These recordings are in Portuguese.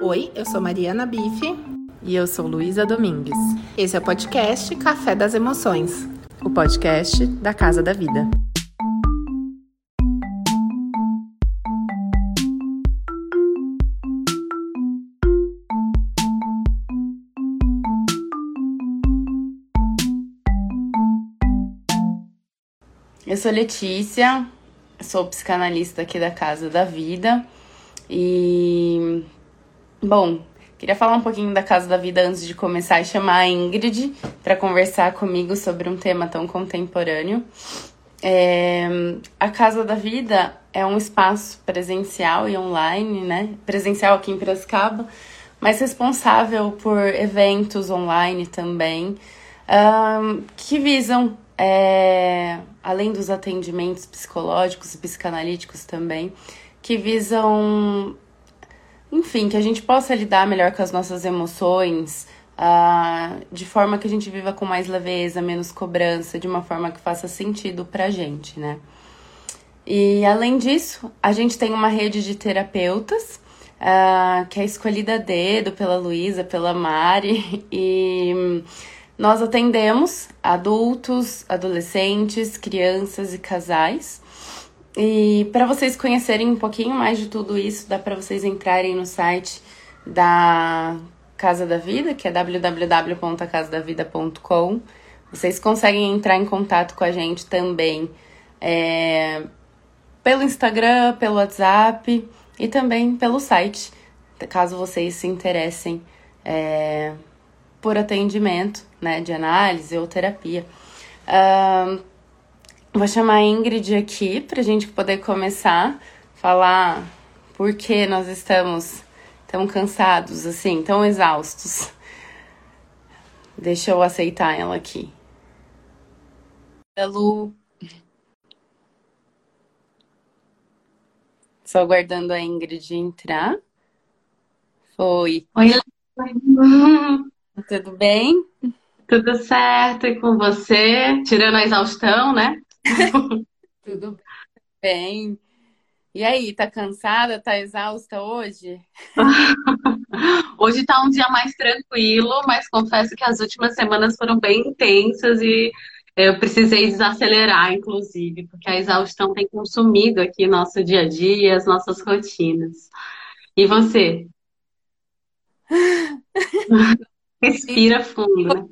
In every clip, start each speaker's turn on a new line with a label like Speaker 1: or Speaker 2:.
Speaker 1: Oi, eu sou Mariana Bife.
Speaker 2: E eu sou Luísa Domingues.
Speaker 1: Esse é o podcast Café das Emoções
Speaker 2: o podcast da Casa da Vida. Eu sou Letícia, sou psicanalista aqui da Casa da Vida e Bom, queria falar um pouquinho da Casa da Vida antes de começar e chamar a Ingrid para conversar comigo sobre um tema tão contemporâneo. É, a Casa da Vida é um espaço presencial e online, né? Presencial aqui em Piracicaba, mas responsável por eventos online também, um, que visam, é, além dos atendimentos psicológicos e psicanalíticos também, que visam enfim, que a gente possa lidar melhor com as nossas emoções, uh, de forma que a gente viva com mais leveza, menos cobrança, de uma forma que faça sentido pra gente, né? E além disso, a gente tem uma rede de terapeutas uh, que é escolhida a dedo pela Luísa, pela Mari, e nós atendemos adultos, adolescentes, crianças e casais. E para vocês conhecerem um pouquinho mais de tudo isso, dá para vocês entrarem no site da Casa da Vida, que é www.casadavida.com. Vocês conseguem entrar em contato com a gente também é, pelo Instagram, pelo WhatsApp e também pelo site, caso vocês se interessem é, por atendimento né, de análise ou terapia. Uh, Vou chamar a Ingrid aqui para a gente poder começar a falar por que nós estamos tão cansados, assim, tão exaustos. Deixa eu aceitar ela aqui. Lu. Só aguardando a Ingrid entrar. Foi.
Speaker 3: Oi,
Speaker 1: Tudo bem?
Speaker 3: Tudo certo. E com você? Tirando a exaustão, né?
Speaker 1: Tudo bem. E aí, tá cansada? Tá exausta hoje?
Speaker 3: hoje tá um dia mais tranquilo, mas confesso que as últimas semanas foram bem intensas e eu precisei desacelerar, inclusive, porque a exaustão tem consumido aqui nosso dia a dia, as nossas rotinas. E você? Respira fundo, né?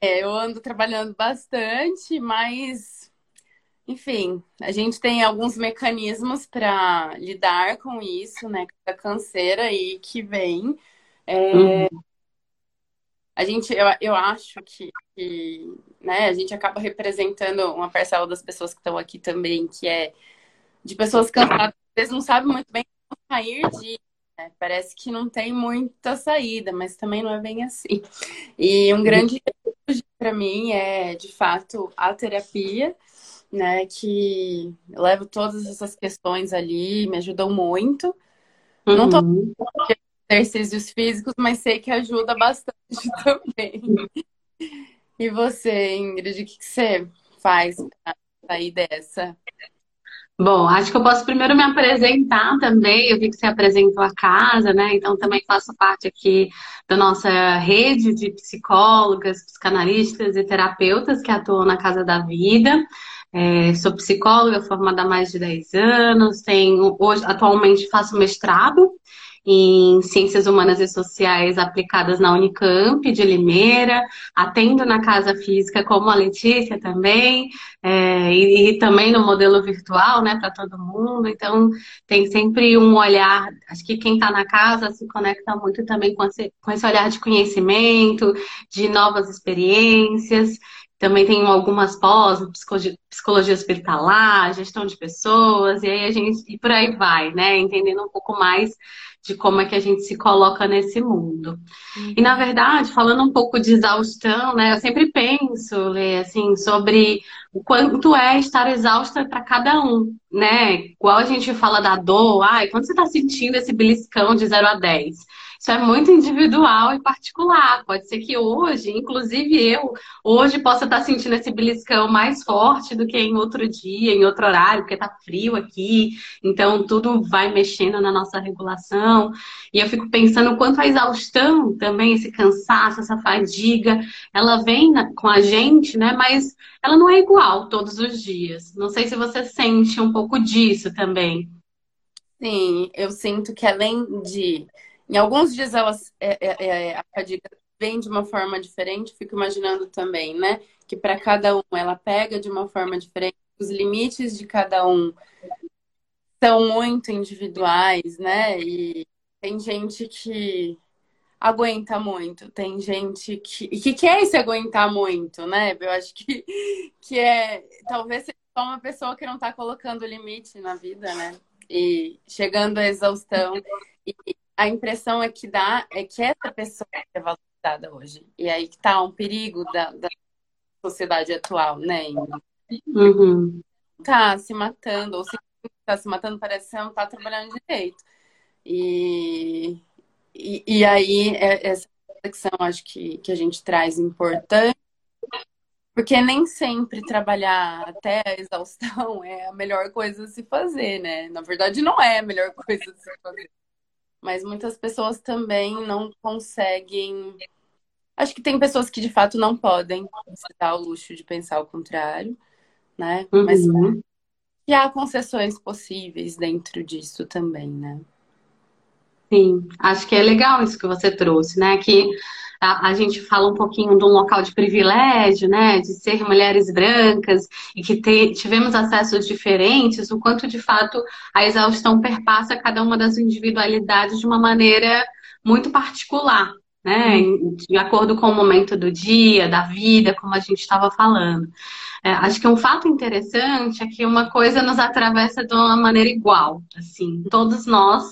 Speaker 1: É, eu ando trabalhando bastante, mas, enfim, a gente tem alguns mecanismos para lidar com isso, né? Com a canseira aí que vem. É, uhum. A gente, eu, eu acho que, que né, a gente acaba representando uma parcela das pessoas que estão aqui também, que é de pessoas cansadas, às vezes não sabem muito bem como sair de é, parece que não tem muita saída, mas também não é bem assim. E um grande para mim é, de fato, a terapia, né? Que eu levo todas essas questões ali, me ajudam muito. Uhum. Não tô exercícios físicos, mas sei que ajuda bastante também. E você, Ingrid, o que você faz para sair dessa?
Speaker 3: Bom, acho que eu posso primeiro me apresentar também. Eu vi que você apresentou a casa, né? Então também faço parte aqui da nossa rede de psicólogas, psicanalistas e terapeutas que atuam na Casa da Vida. É, sou psicóloga formada há mais de 10 anos, tenho, hoje, atualmente faço mestrado em Ciências Humanas e Sociais aplicadas na Unicamp de Limeira, atendo na Casa Física como a Letícia também, é, e, e, também no modelo virtual, né, para todo mundo. Então, tem sempre um olhar, acho que quem está na casa se conecta muito também com esse, com esse olhar de conhecimento, de novas experiências. Também tem algumas pós, psicologia, psicologia hospitalar, gestão de pessoas, e aí a gente, e por aí vai, né? Entendendo um pouco mais de como é que a gente se coloca nesse mundo. Uhum. E na verdade, falando um pouco de exaustão, né, eu sempre penso, Lê, assim, sobre o quanto é estar exausta para cada um, né? Igual a gente fala da dor, ai, quando você está sentindo esse beliscão de 0 a 10? Isso é muito individual e particular. Pode ser que hoje, inclusive eu, hoje possa estar sentindo esse beliscão mais forte do que em outro dia, em outro horário, porque tá frio aqui, então tudo vai mexendo na nossa regulação. E eu fico pensando o quanto a exaustão também, esse cansaço, essa fadiga, ela vem com a gente, né? Mas ela não é igual todos os dias. Não sei se você sente um pouco disso também.
Speaker 2: Sim, eu sinto que além de. Em alguns dias elas, é, é, é, a fadiga vem de uma forma diferente, fico imaginando também, né? Que para cada um ela pega de uma forma diferente, os limites de cada um são muito individuais, né? E tem gente que aguenta muito, tem gente que. E que quer se aguentar muito, né? Eu acho que, que é. Talvez seja só uma pessoa que não está colocando limite na vida, né? e chegando à exaustão. E a impressão é que dá é que essa pessoa é valorizada hoje. E aí que tá um perigo da, da sociedade atual, né?
Speaker 3: Uhum.
Speaker 2: Tá se matando, ou se tá se matando, parece que você não tá trabalhando direito. E, e, e aí, é, essa reflexão acho que, que a gente traz importante porque nem sempre trabalhar até a exaustão é a melhor coisa a se fazer, né? Na verdade, não é a melhor coisa a se fazer. Mas muitas pessoas também não conseguem. Acho que tem pessoas que de fato não podem se dar o luxo de pensar o contrário, né?
Speaker 3: Uhum. Mas que
Speaker 2: há concessões possíveis dentro disso também, né?
Speaker 3: Sim, acho que é legal isso que você trouxe, né? Que a, a, gente fala um pouquinho de um local de privilégio, né, de ser mulheres brancas e que te, tivemos acessos diferentes, o quanto de fato a exaustão perpassa cada uma das individualidades de uma maneira muito particular, né, de acordo com o momento do dia, da vida, como a gente estava falando. É, acho que um fato interessante é que uma coisa nos atravessa de uma maneira igual, assim, todos nós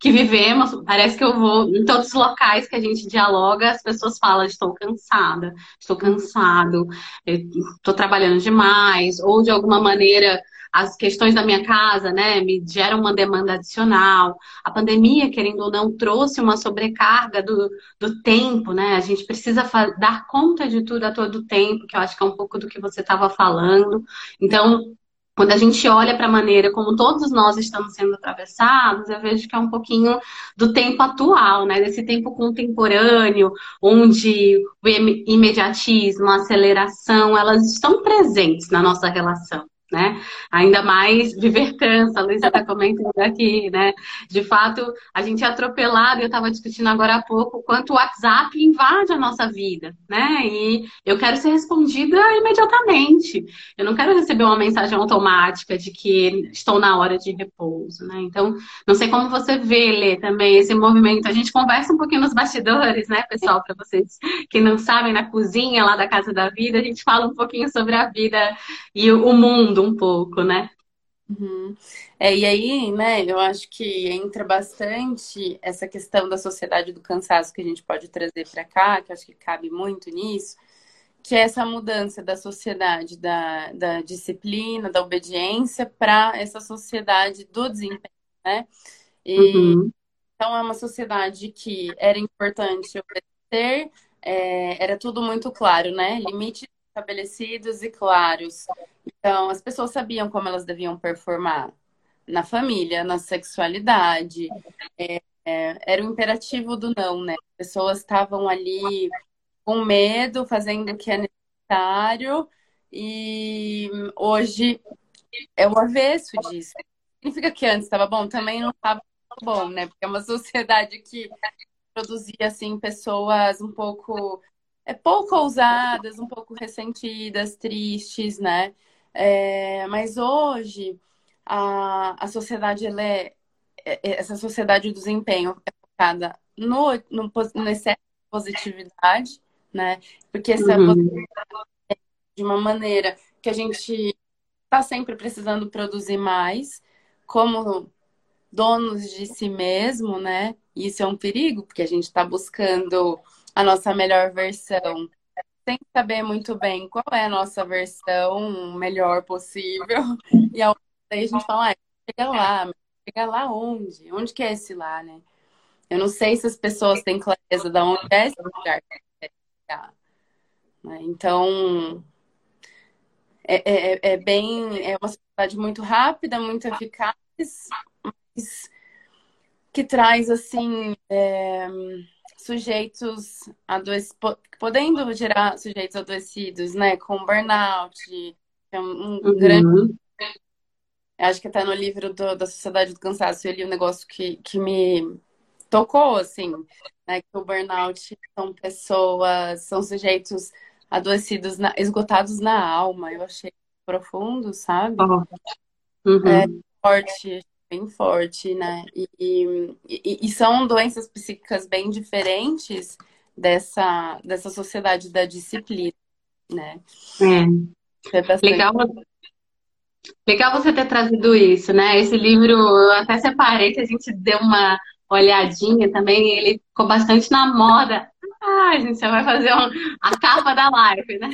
Speaker 3: que vivemos. Parece que eu vou em todos os locais que a gente dialoga, as pessoas falam: estou cansada, estou cansado, estou trabalhando demais, ou de alguma maneira as questões da minha casa, né, me geram uma demanda adicional. A pandemia, querendo ou não, trouxe uma sobrecarga do, do tempo, né? A gente precisa dar conta de tudo a todo tempo, que eu acho que é um pouco do que você estava falando. Então, quando a gente olha para a maneira como todos nós estamos sendo atravessados, eu vejo que é um pouquinho do tempo atual, né? Desse tempo contemporâneo, onde o imediatismo, a aceleração, elas estão presentes na nossa relação né? Ainda mais viver cansa, a Luísa está comentando aqui, né? De fato, a gente é atropelado, eu estava discutindo agora há pouco, quanto o WhatsApp invade a nossa vida, né? E eu quero ser respondida imediatamente. Eu não quero receber uma mensagem automática de que estou na hora de repouso, né? Então, não sei como você vê, Lê, também esse movimento. A gente conversa um pouquinho nos bastidores, né, pessoal, para vocês que não sabem, na cozinha lá da Casa da Vida, a gente fala um pouquinho sobre a vida e o mundo um pouco, né?
Speaker 2: Uhum. É, e aí, né, eu acho que entra bastante essa questão da sociedade do cansaço que a gente pode trazer para cá, que acho que cabe muito nisso, que é essa mudança da sociedade da, da disciplina, da obediência, para essa sociedade do desempenho, né? E, uhum. Então, é uma sociedade que era importante obedecer, é, era tudo muito claro, né? Limites estabelecidos e claros. Então, as pessoas sabiam como elas deviam performar na família, na sexualidade. É, é, era o imperativo do não, né? As pessoas estavam ali com medo, fazendo o que é necessário, e hoje é o avesso disso. Significa que antes estava bom? Também não estava bom, né? Porque é uma sociedade que produzia, assim, pessoas um pouco é pouco ousadas, um pouco ressentidas, tristes, né? É, mas hoje a, a sociedade ela é, é, é essa sociedade do desempenho é focada no, no, no excesso de positividade, né? Porque essa uhum. é de uma maneira que a gente está sempre precisando produzir mais, como donos de si mesmo, né? Isso é um perigo, porque a gente está buscando a nossa melhor versão sem saber muito bem qual é a nossa versão melhor possível. E aí a gente fala, ah, chega lá, chega lá onde? Onde que é esse lá, né? Eu não sei se as pessoas têm clareza de onde é esse lugar que. Né? Então, é, é, é, bem. É uma sociedade muito rápida, muito eficaz, mas que traz, assim. É, sujeitos adoecidos, podendo gerar sujeitos adoecidos, né? Com burnout, que é um, um uhum. grande. Acho que até no livro do, da Sociedade do Cansaço eu li um negócio que, que me tocou, assim, né? Que o burnout são pessoas, são sujeitos adoecidos, na, esgotados na alma. Eu achei profundo, sabe? Uhum. É forte, bem forte, né? E, e, e, são doenças psíquicas bem diferentes dessa, dessa sociedade da disciplina, né?
Speaker 3: É. é bastante... Legal. Legal você ter trazido isso, né? Esse livro, eu até separei, que a gente deu uma olhadinha também, ele ficou bastante na moda ah, gente, você vai fazer um, a capa da live, né?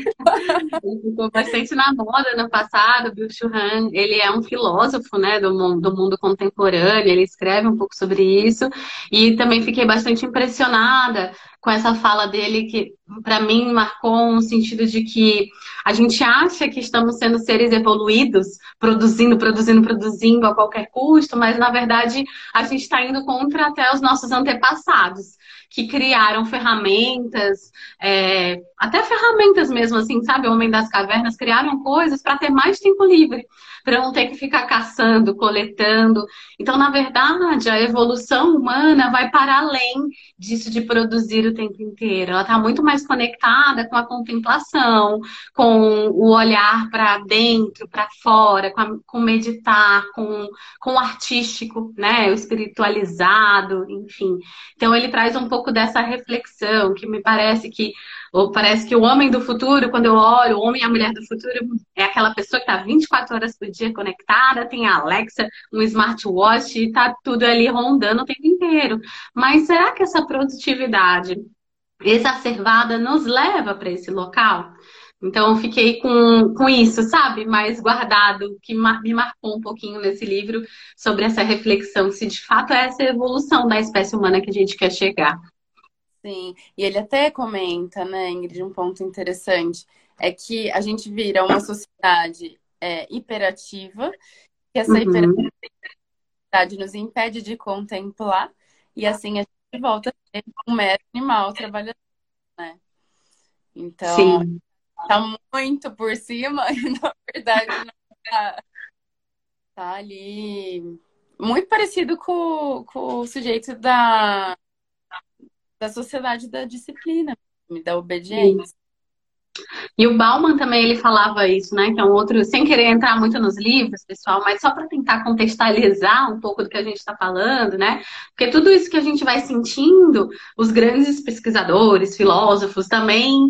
Speaker 3: Ele ficou bastante na moda no passado, Bill Churran. Ele é um filósofo, né, do mundo, do mundo contemporâneo, ele escreve um pouco sobre isso. E também fiquei bastante impressionada com essa fala dele, que para mim marcou um sentido de que a gente acha que estamos sendo seres evoluídos, produzindo, produzindo, produzindo a qualquer custo, mas na verdade a gente está indo contra até os nossos antepassados que criaram ferramentas, é, até ferramentas mesmo, assim, sabe? O Homem das Cavernas criaram coisas para ter mais tempo livre, para não ter que ficar caçando, coletando. Então, na verdade, a evolução humana vai para além disso de produzir o tempo inteiro. Ela está muito mais conectada com a contemplação, com o olhar para dentro, para fora, com, a, com meditar, com, com o artístico, né? O espiritualizado, enfim. Então, ele traz um pouco dessa reflexão que me parece que ou parece que o homem do futuro, quando eu olho, o homem e a mulher do futuro, é aquela pessoa que está 24 horas por dia conectada, tem a Alexa, um smartwatch está tudo ali rondando o tempo inteiro. Mas será que essa produtividade exacerbada nos leva para esse local? Então, eu fiquei com, com isso, sabe? Mais guardado, que me marcou um pouquinho nesse livro sobre essa reflexão, se de fato é essa evolução da espécie humana que a gente quer chegar.
Speaker 2: Sim, e ele até comenta, né, Ingrid, um ponto interessante, é que a gente vira uma sociedade é, hiperativa, que essa uhum. hiperatividade nos impede de contemplar, e assim a gente volta a ser um mero animal trabalhador, né? Então, Sim. tá muito por cima, e na verdade não tá, tá ali muito parecido com, com o sujeito da da sociedade da disciplina, da obediência.
Speaker 3: E o Bauman também ele falava isso, né? Que é um outro, sem querer entrar muito nos livros, pessoal, mas só para tentar contextualizar um pouco do que a gente está falando, né? Porque tudo isso que a gente vai sentindo, os grandes pesquisadores, filósofos, também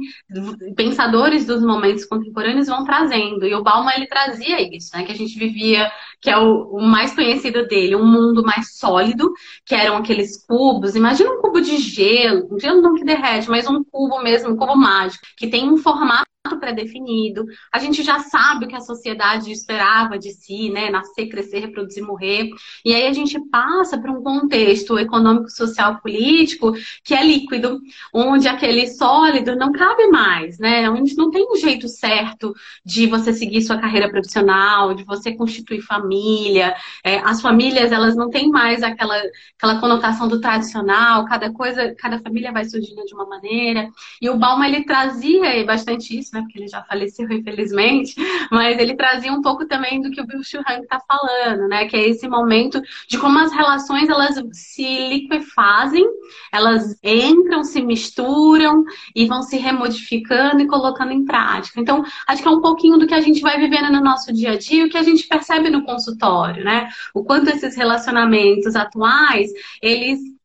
Speaker 3: pensadores dos momentos contemporâneos vão trazendo. E o Bauman ele trazia isso, né? Que a gente vivia, que é o, o mais conhecido dele, um mundo mais sólido, que eram aqueles cubos. Imagina um cubo de gelo, um gelo não que derrete, mas um cubo mesmo, um cubo mágico, que tem um formato jamás. Pré-definido. A gente já sabe o que a sociedade esperava de si, né? Nascer, crescer, reproduzir, morrer. E aí a gente passa para um contexto econômico, social, político que é líquido, onde aquele sólido não cabe mais, né? Onde não tem um jeito certo de você seguir sua carreira profissional, de você constituir família. É, as famílias, elas não têm mais aquela, aquela conotação do tradicional, cada coisa, cada família vai surgindo de uma maneira. E o Bauman, ele trazia bastante isso, né? Porque ele já faleceu, infelizmente, mas ele trazia um pouco também do que o Bill Churran está falando, né? Que é esse momento de como as relações elas se liquefazem, elas entram, se misturam e vão se remodificando e colocando em prática. Então, acho que é um pouquinho do que a gente vai vivendo no nosso dia a dia, o que a gente percebe no consultório, né? O quanto esses relacionamentos atuais, eles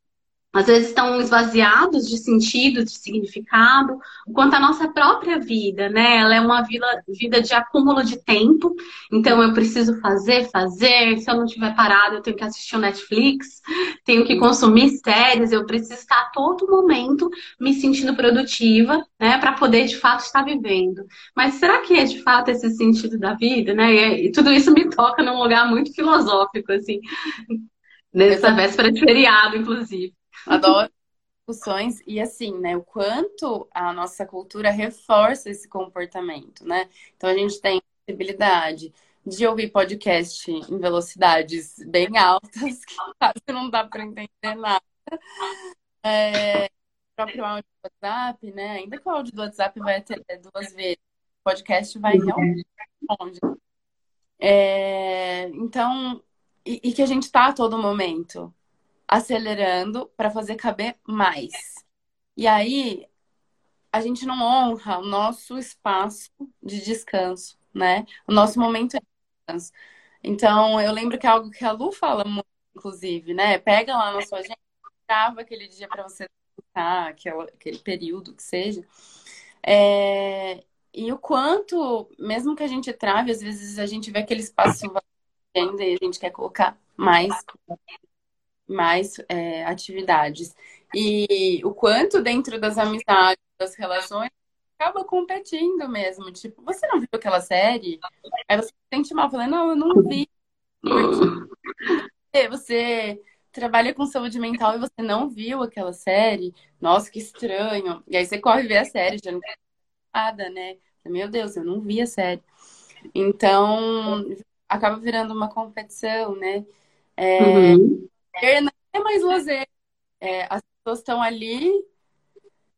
Speaker 3: às vezes estão esvaziados de sentido, de significado, quanto a nossa própria vida, né? Ela é uma vida, vida de acúmulo de tempo, então eu preciso fazer, fazer, se eu não estiver parado, eu tenho que assistir o Netflix, tenho que consumir séries, eu preciso estar a todo momento me sentindo produtiva, né? Para poder de fato estar vivendo. Mas será que é de fato esse sentido da vida, né? E, tudo isso me toca num lugar muito filosófico, assim, nessa véspera de feriado, inclusive.
Speaker 2: Adoro discussões e assim, né, o quanto a nossa cultura reforça esse comportamento, né? Então a gente tem possibilidade de ouvir podcast em velocidades bem altas, que quase não dá para entender nada. É, o próprio áudio do WhatsApp, né? Ainda que o áudio do WhatsApp vai até duas vezes, o podcast vai realmente longe. É, então, e, e que a gente está a todo momento acelerando para fazer caber mais. E aí a gente não honra o nosso espaço de descanso, né? O nosso momento de descanso. Então, eu lembro que é algo que a Lu fala muito, inclusive, né? Pega lá na sua agenda, trava aquele dia para você descansar, aquele, aquele período que seja. É... E o quanto, mesmo que a gente trave, às vezes a gente vê aquele espaço ainda e a gente quer colocar mais mais é, atividades. E o quanto dentro das amizades, das relações, acaba competindo mesmo. Tipo, você não viu aquela série? Aí você se sente mal, falando, não, eu não vi. Porque você trabalha com saúde mental e você não viu aquela série. Nossa, que estranho. E aí você corre ver a série, já não tem nada, né? Meu Deus, eu não vi a série. Então, acaba virando uma competição, né? É, uhum não é mais lazer. É, as pessoas estão ali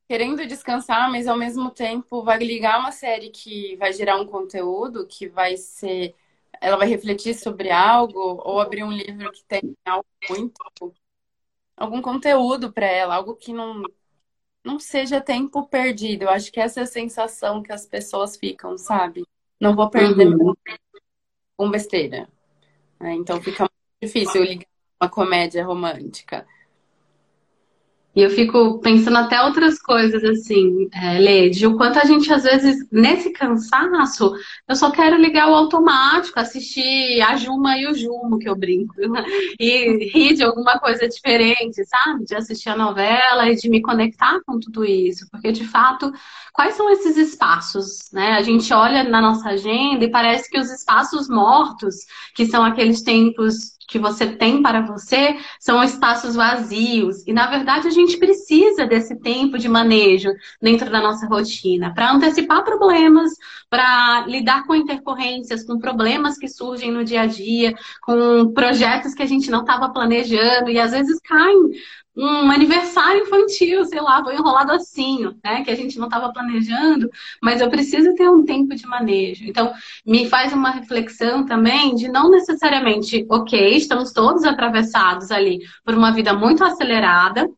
Speaker 2: querendo descansar, mas ao mesmo tempo vai ligar uma série que vai gerar um conteúdo que vai ser. Ela vai refletir sobre algo, ou abrir um livro que tem algo muito. algum conteúdo para ela, algo que não, não seja tempo perdido. Eu acho que essa é a sensação que as pessoas ficam, sabe? Não vou perder uhum. com besteira. É, então fica muito difícil ligar uma comédia romântica.
Speaker 3: E eu fico pensando até outras coisas, assim, é, o quanto a gente, às vezes, nesse cansaço, eu só quero ligar o automático, assistir a Juma e o Jumo, que eu brinco, e rir de alguma coisa diferente, sabe? De assistir a novela e de me conectar com tudo isso. Porque, de fato, quais são esses espaços, né? A gente olha na nossa agenda e parece que os espaços mortos, que são aqueles tempos que você tem para você são espaços vazios. E, na verdade, a gente precisa desse tempo de manejo dentro da nossa rotina para antecipar problemas, para lidar com intercorrências, com problemas que surgem no dia a dia, com projetos que a gente não estava planejando e às vezes caem um aniversário infantil, sei lá, foi enrolado assim, né? Que a gente não estava planejando, mas eu preciso ter um tempo de manejo. Então, me faz uma reflexão também de não necessariamente, ok, estamos todos atravessados ali por uma vida muito acelerada,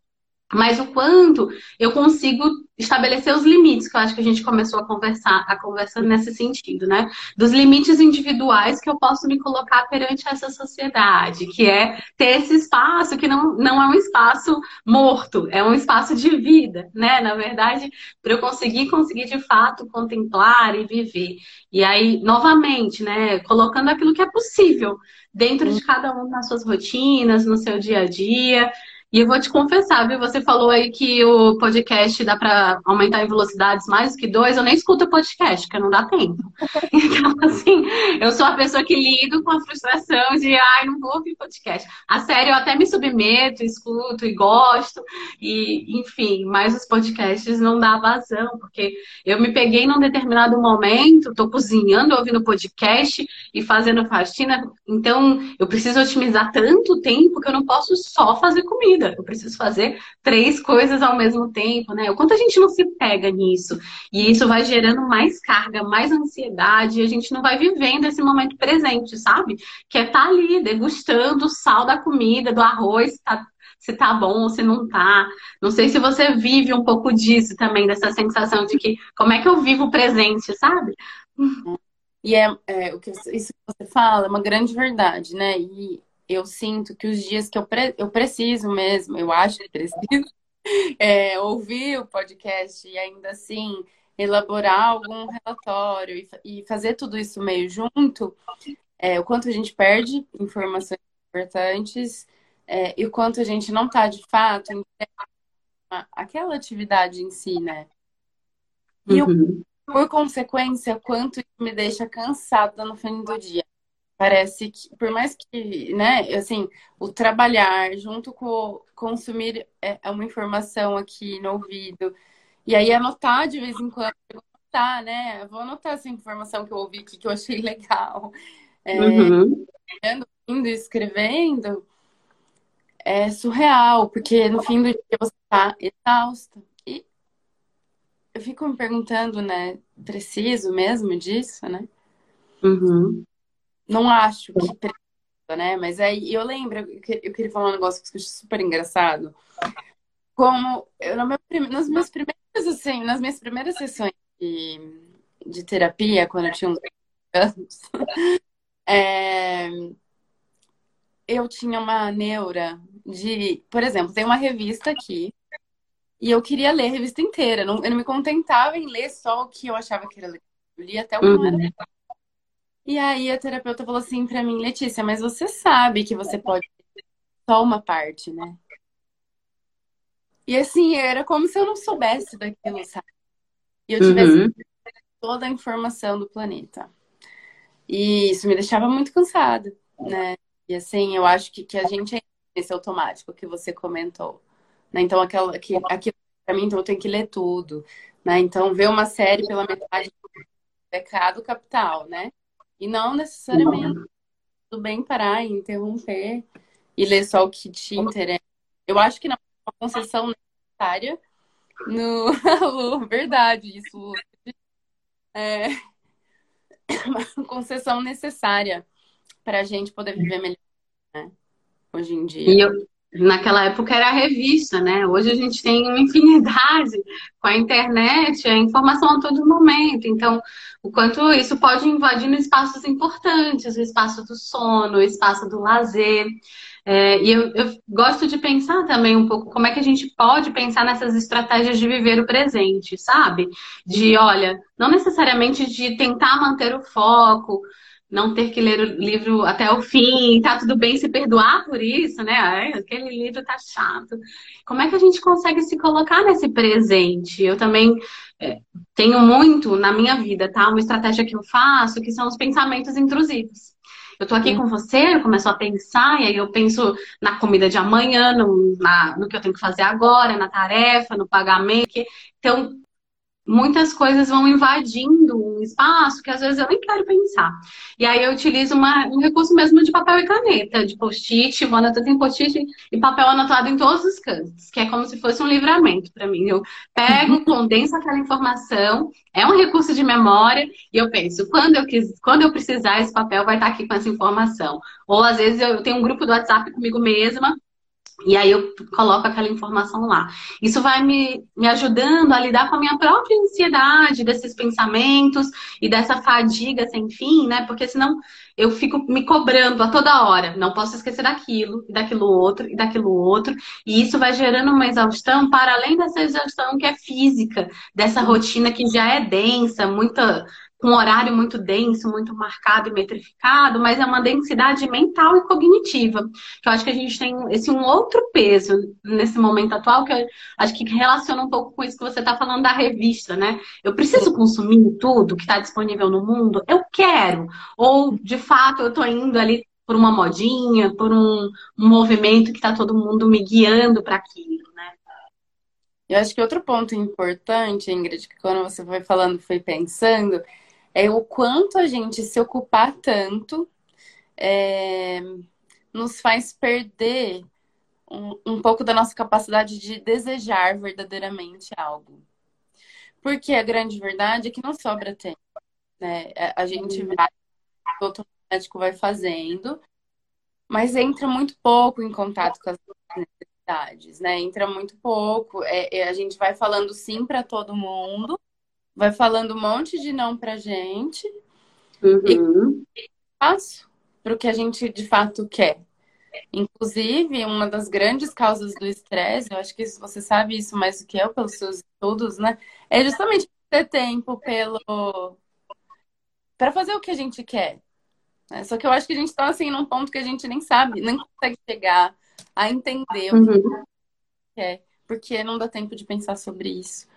Speaker 3: mas o quanto eu consigo estabelecer os limites, que eu acho que a gente começou a conversar, a conversa nesse sentido, né? Dos limites individuais que eu posso me colocar perante essa sociedade, que é ter esse espaço que não, não é um espaço morto, é um espaço de vida, né? Na verdade, para eu conseguir, conseguir de fato contemplar e viver. E aí, novamente, né, colocando aquilo que é possível dentro de cada um nas suas rotinas, no seu dia a dia. E eu vou te confessar, viu? Você falou aí que o podcast dá para aumentar em velocidades mais do que dois. Eu nem escuto podcast, porque não dá tempo. Então, assim, eu sou a pessoa que lido com a frustração de, ai, não vou ouvir podcast. A série eu até me submeto, escuto e gosto. E, enfim, mas os podcasts não dá vazão, porque eu me peguei num determinado momento, tô cozinhando, ouvindo podcast e fazendo faxina. Então, eu preciso otimizar tanto tempo que eu não posso só fazer comida vida. Eu preciso fazer três coisas ao mesmo tempo, né? O quanto a gente não se pega nisso. E isso vai gerando mais carga, mais ansiedade, e a gente não vai vivendo esse momento presente, sabe? Que é estar tá ali degustando o sal da comida, do arroz, tá se tá bom ou se não tá. Não sei se você vive um pouco disso também, dessa sensação de que como é que eu vivo o presente, sabe?
Speaker 2: E é, é o que isso que você fala é uma grande verdade, né? E eu sinto que os dias que eu, pre eu preciso mesmo, eu acho que preciso, é, ouvir o podcast e ainda assim elaborar algum relatório e, e fazer tudo isso meio junto, é, o quanto a gente perde informações importantes é, e o quanto a gente não está de fato em aquela atividade em si, né? E uhum. por consequência, quanto isso me deixa cansada no fim do dia. Parece que, por mais que, né, assim, o trabalhar junto com consumir é, é uma informação aqui no ouvido, e aí anotar de vez em quando, anotar, né? Vou anotar essa informação que eu ouvi aqui, que eu achei legal. É, uhum. Indo, escrevendo, é surreal, porque no fim do dia você está exausta. E eu fico me perguntando, né? Preciso mesmo disso, né?
Speaker 3: Uhum.
Speaker 2: Não acho que precisa, né? Mas aí eu lembro, eu queria falar um negócio que eu achei super engraçado. Como eu, no meu, nos meus primeiros, assim, nas minhas primeiras sessões de, de terapia, quando eu tinha uns anos, é, eu tinha uma neura de, por exemplo, tem uma revista aqui e eu queria ler a revista inteira. Não, eu não me contentava em ler só o que eu achava que era legal. Eu lia até o que não era uhum. legal. E aí a terapeuta falou assim para mim, Letícia, mas você sabe que você pode só uma parte, né? E assim, era como se eu não soubesse daquilo, sabe? E eu tivesse uhum. toda a informação do planeta. E isso me deixava muito cansada, né? E assim, eu acho que, que a gente é esse automático que você comentou. Né? Então, aquela, que, aquilo para mim, então eu tenho que ler tudo. Né? Então, ver uma série pela metade do pecado capital, né? E não necessariamente tudo bem parar e interromper e ler só o que te interessa. Eu acho que não é uma concessão necessária no verdade, isso é uma concessão necessária para a gente poder viver melhor, né? Hoje em dia.
Speaker 3: E eu, naquela época era a revista, né? Hoje a gente tem uma infinidade com a internet, a informação a todo momento. Então, o quanto isso pode invadir espaços importantes, o espaço do sono, o espaço do lazer. É, e eu, eu, gosto de pensar também um pouco como é que a gente pode pensar nessas estratégias de viver o presente, sabe? De, olha, não necessariamente de tentar manter o foco, não ter que ler o livro até o fim, tá tudo bem se perdoar por isso, né? Ai, aquele livro tá chato. Como é que a gente consegue se colocar nesse presente? Eu também é, tenho muito na minha vida, tá? Uma estratégia que eu faço, que são os pensamentos intrusivos. Eu tô aqui com você, eu começo a pensar, e aí eu penso na comida de amanhã, no, na, no que eu tenho que fazer agora, na tarefa, no pagamento. Então, muitas coisas vão invadindo um espaço que às vezes eu nem quero pensar. E aí eu utilizo uma, um recurso mesmo de papel e caneta, de post-it, vou anotando em post-it e papel anotado em todos os cantos, que é como se fosse um livramento para mim. Eu pego, uhum. condenso aquela informação, é um recurso de memória e eu penso, quando eu, quis, quando eu precisar, esse papel vai estar aqui com essa informação. Ou às vezes eu tenho um grupo do WhatsApp comigo mesma e aí eu coloco aquela informação lá. Isso vai me, me ajudando a lidar com a minha própria ansiedade, desses pensamentos e dessa fadiga sem fim, né? Porque senão eu fico me cobrando a toda hora. Não posso esquecer daquilo, e daquilo outro, e daquilo outro. E isso vai gerando uma exaustão para além dessa exaustão que é física, dessa rotina que já é densa, muita um horário muito denso, muito marcado e metrificado, mas é uma densidade mental e cognitiva. Que eu acho que a gente tem esse um outro peso nesse momento atual, que eu acho que relaciona um pouco com isso que você está falando da revista, né? Eu preciso consumir tudo que está disponível no mundo? Eu quero. Ou, de fato, eu estou indo ali por uma modinha, por um, um movimento que está todo mundo me guiando para aquilo, né?
Speaker 2: Eu acho que outro ponto importante, Ingrid, que quando você foi falando, foi pensando, é o quanto a gente se ocupar tanto é, nos faz perder um, um pouco da nossa capacidade de desejar verdadeiramente algo. Porque a grande verdade é que não sobra tempo. Né? A gente vai, o automático vai fazendo, mas entra muito pouco em contato com as necessidades, né? Entra muito pouco. É, é, a gente vai falando sim para todo mundo, vai falando um monte de não pra gente
Speaker 3: uhum.
Speaker 2: e passo para o que a gente de fato quer. Inclusive, uma das grandes causas do estresse, eu acho que você sabe isso mais do que eu pelos seus estudos, né? É justamente ter tempo pelo para fazer o que a gente quer. Né? Só que eu acho que a gente está assim num ponto que a gente nem sabe, nem consegue chegar a entender o que uhum. quer, porque não dá tempo de pensar sobre isso.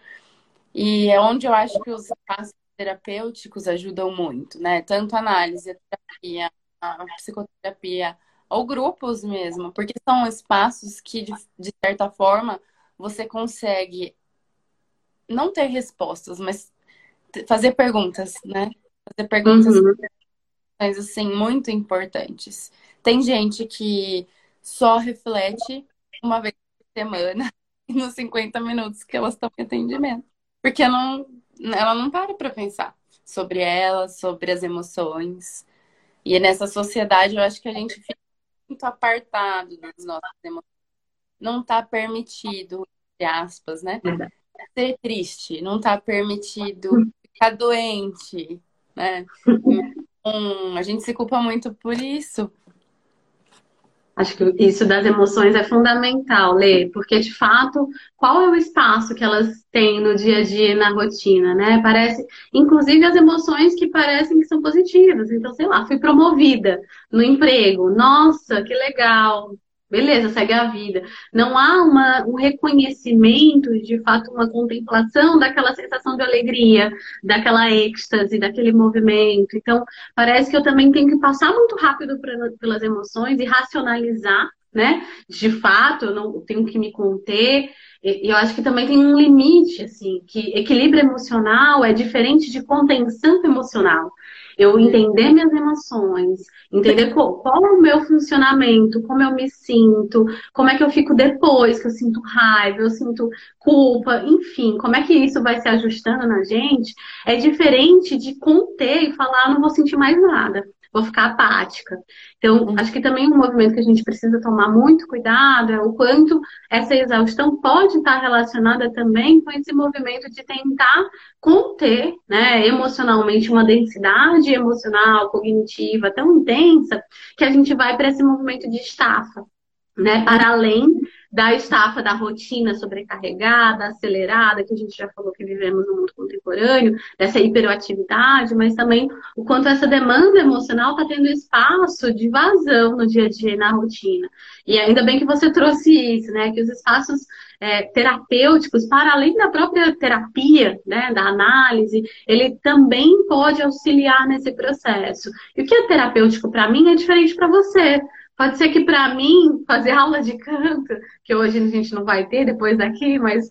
Speaker 2: E é onde eu acho que os espaços terapêuticos ajudam muito, né? Tanto a análise, a terapia, a psicoterapia ou grupos mesmo, porque são espaços que, de, de certa forma, você consegue não ter respostas, mas fazer perguntas, né? Fazer perguntas uhum. assim muito importantes. Tem gente que só reflete uma vez por semana nos 50 minutos que elas estão em atendimento, porque não, ela não para para pensar sobre ela, sobre as emoções. E nessa sociedade eu acho que a gente fica muito apartado das nossas emoções. Não está permitido, entre aspas, né? Ser triste, não está permitido ficar doente, né? Então, a gente se culpa muito por isso.
Speaker 3: Acho que isso das emoções é fundamental, Lê, porque de fato, qual é o espaço que elas têm no dia a dia na rotina, né? Parece, inclusive as emoções que parecem que são positivas. Então, sei lá, fui promovida no emprego. Nossa, que legal. Beleza, segue a vida. Não há uma, um reconhecimento, de fato, uma contemplação daquela sensação de alegria, daquela êxtase, daquele movimento. Então, parece que eu também tenho que passar muito rápido pelas emoções e racionalizar, né? De fato, eu não tenho que me conter. E eu acho que também tem um limite, assim, que equilíbrio emocional é diferente de contenção emocional. Eu entender minhas emoções, entender qual, qual, é o meu funcionamento, como eu me sinto, como é que eu fico depois que eu sinto raiva, eu sinto culpa, enfim, como é que isso vai se ajustando na gente, é diferente de conter e falar, ah, não vou sentir mais nada vou ficar apática. Então, acho que também um movimento que a gente precisa tomar muito cuidado é o quanto essa exaustão pode estar relacionada também com esse movimento de tentar conter, né, emocionalmente uma densidade emocional, cognitiva tão intensa que a gente vai para esse movimento de estafa, né, para além da estafa da rotina sobrecarregada, acelerada, que a gente já falou que vivemos no mundo contemporâneo, dessa hiperatividade, mas também o quanto essa demanda emocional está tendo espaço de vazão no dia a dia e na rotina. E ainda bem que você trouxe isso, né? Que os espaços é, terapêuticos, para além da própria terapia, né, da análise, ele também pode auxiliar nesse processo. E o que é terapêutico para mim é diferente para você. Pode ser que para mim, fazer aula de canto, que hoje a gente não vai ter depois daqui, mas